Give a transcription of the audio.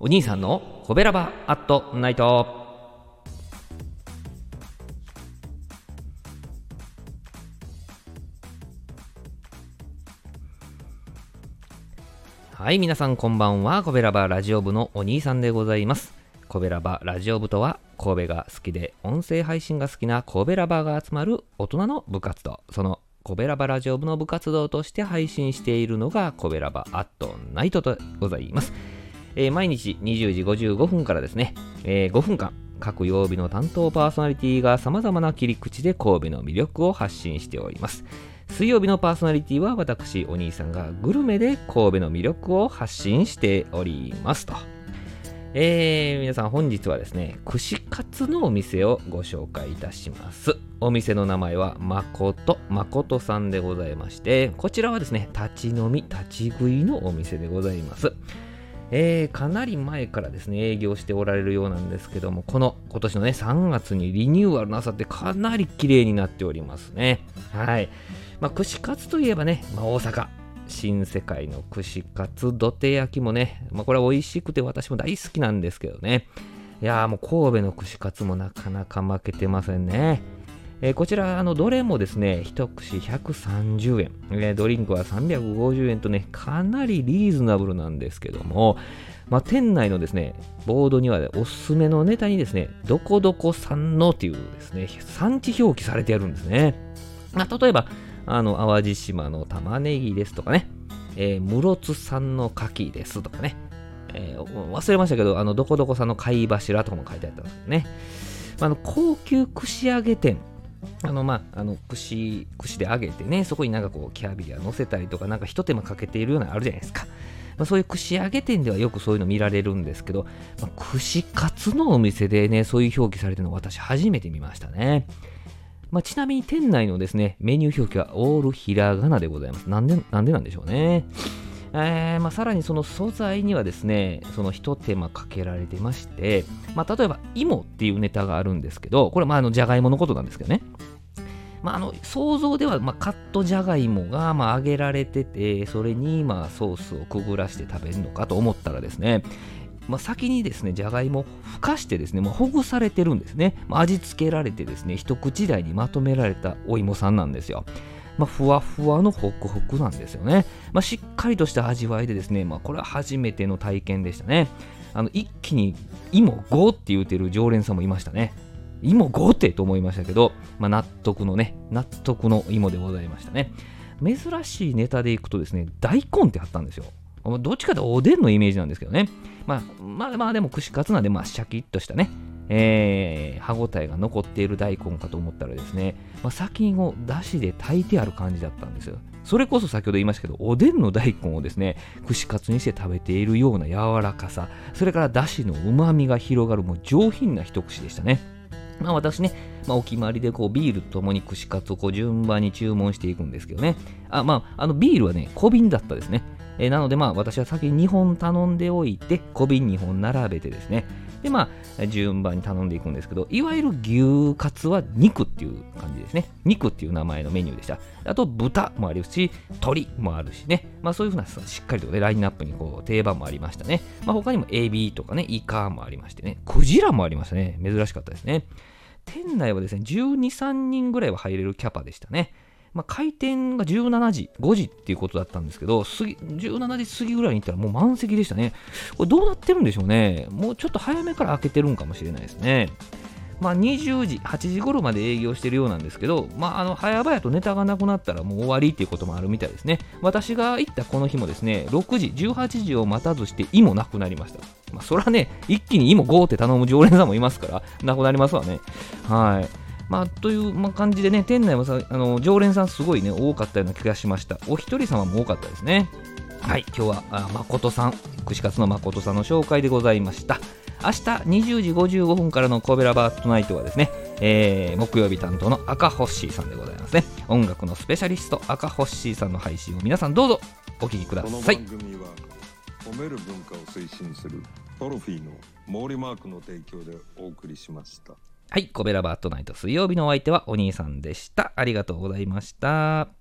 お兄さんのコベラバアットナイト。はい、皆さんこんばんは。コベラバラジオ部のお兄さんでございます。コベラバラジオ部とは、神戸が好きで音声配信が好きなコベラバが集まる大人の部活動。そのコベラバラジオ部の部活動として配信しているのがコベラバアットナイトでございます。えー毎日20時55分からですね、えー5分間、各曜日の担当パーソナリティが様々な切り口で神戸の魅力を発信しております。水曜日のパーソナリティは私、お兄さんがグルメで神戸の魅力を発信しておりますと。えー皆さん本日はですね、串カツのお店をご紹介いたします。お店の名前は誠、誠さんでございまして、こちらはですね、立ち飲み、立ち食いのお店でございます。えーかなり前からですね、営業しておられるようなんですけども、この今年のね、3月にリニューアルなさってかなり綺麗になっておりますね。はい。まあ、串カツといえばね、まあ、大阪。新世界の串カツ土手焼きもね、まあ、これは美味しくて私も大好きなんですけどね。いやーもう神戸の串カツもなかなか負けてませんね。えーこちら、あの、どれもですね、一串130円、えードリンクは350円とね、かなりリーズナブルなんですけども、まあ、店内のですね、ボードには、ね、おすすめのネタにですね、どこどこ産のっていうですね、産地表記されてあるんですね。まあ、例えば、あの、淡路島の玉ねぎですとかね、えー室津産の牡蠣ですとかね、えー忘れましたけど、あの、どこどこ産の貝柱とかも書いてあったんですね。まああの、高級串揚げ店、あの、まあ、あの、串、串で揚げてね、そこになんかこう、キャビア乗せたりとか、なんか一手間かけているようなあるじゃないですか。まあ、そういう串揚げ店ではよくそういうの見られるんですけど、まあ、串カツのお店でね、そういう表記されてるの私初めて見ましたね。まあ、ちなみに店内のですね、メニュー表記はオールひらがなでございます。なんで、なんでなんでしょうね。えーまあ、さらにその素材にはですね、その一手間かけられてまして、まあ、例えば芋っていうネタがあるんですけど、これまああのじゃがいものことなんですけどね。まあ、あの想像ではまあカットじゃがいもがまあ揚げられてて、それにまあソースをくぐらして食べるのかと思ったらですね、まあ、先にですね、じゃがいもをふかしてですね、もうほぐされてるんですね。まあ味付けられてですね、一口大にまとめられたお芋さんなんですよ。まあ、ふわふわのホクホクなんですよね。まあ、しっかりとした味わいでですね、まあ、これは初めての体験でしたね。あの一気に芋5って言うてる常連さんもいましたね。芋5ってと思いましたけど、まあ、納得のね、納得の芋でございましたね。珍しいネタでいくとですね、大根ってあったんですよ。どっちかとおでんのイメージなんですけどね。まあ、まあ、まあ、でも串カツなんで、まあ、シャキッとしたね、えー歯ごたえが残っている大根かと思ったらですね、まあ、先をだしで炊いてある感じだったんですよ。それこそ先ほど言いましたけど、おでんの大根をですね、串カツにして食べているような柔らかさ、それからだしの旨味が広がるもう上品な一口でしたね。まあ私ね、まあ、お決まりでこうビールともに串カツをこう順番に注文していくんですけどね。あ、まあ、あのビールはね、小瓶だったですね。えーなのでまあ私は先に2本頼んでおいて、小瓶2本並べてですね。でまあ、順番に頼んでいくんですけど、いわゆる牛カツは肉っていう感じですね。肉っていう名前のメニューでした。あと豚もあるし、鶏もあるしね。まあそういうふうなしっかりとね、ラインナップにこう定番もありましたね。まあ他にもエビとかね、イカもありましてね、クジラもありましたね。珍しかったですね。店内はですね、12、3人ぐらいは入れるキャパでしたね。まあ、開店が17時、5時っていうことだったんですけど、過ぎ17時過ぎぐらいに行ったらもう満席でしたね。これどうなってるんでしょうね。もうちょっと早めから開けてるんかもしれないですね。まあ、20時、8時頃まで営業してるようなんですけど、まあ、あの早々とネタがなくなったらもう終わりっていうこともあるみたいですね。私が行ったこの日もですね、6時、18時を待たずして、胃もなくなりました。まあ、それはね、一気に胃も5って頼む常連さんもいますから、なくなりますわね。はい。まあ、というまあ感じでね、店内もさあの常連さんすごいね、多かったような気がしました。お一人様も多かったですね。はい、今日はあ誠さん、串カツの誠さんの紹介でございました。明日20時55分からの神戸ラバートナイトはですね、えー木曜日担当の赤ホッシーさんでございますね。音楽のスペシャリスト赤ホッシーさんの配信を皆さんどうぞお聞きくだこのさい番。組は褒める文化を推進するトロフィーの毛利マークの提供でお送りしました。はい、コベラバートナイト水曜日のお相手はお兄さんでした。ありがとうございました。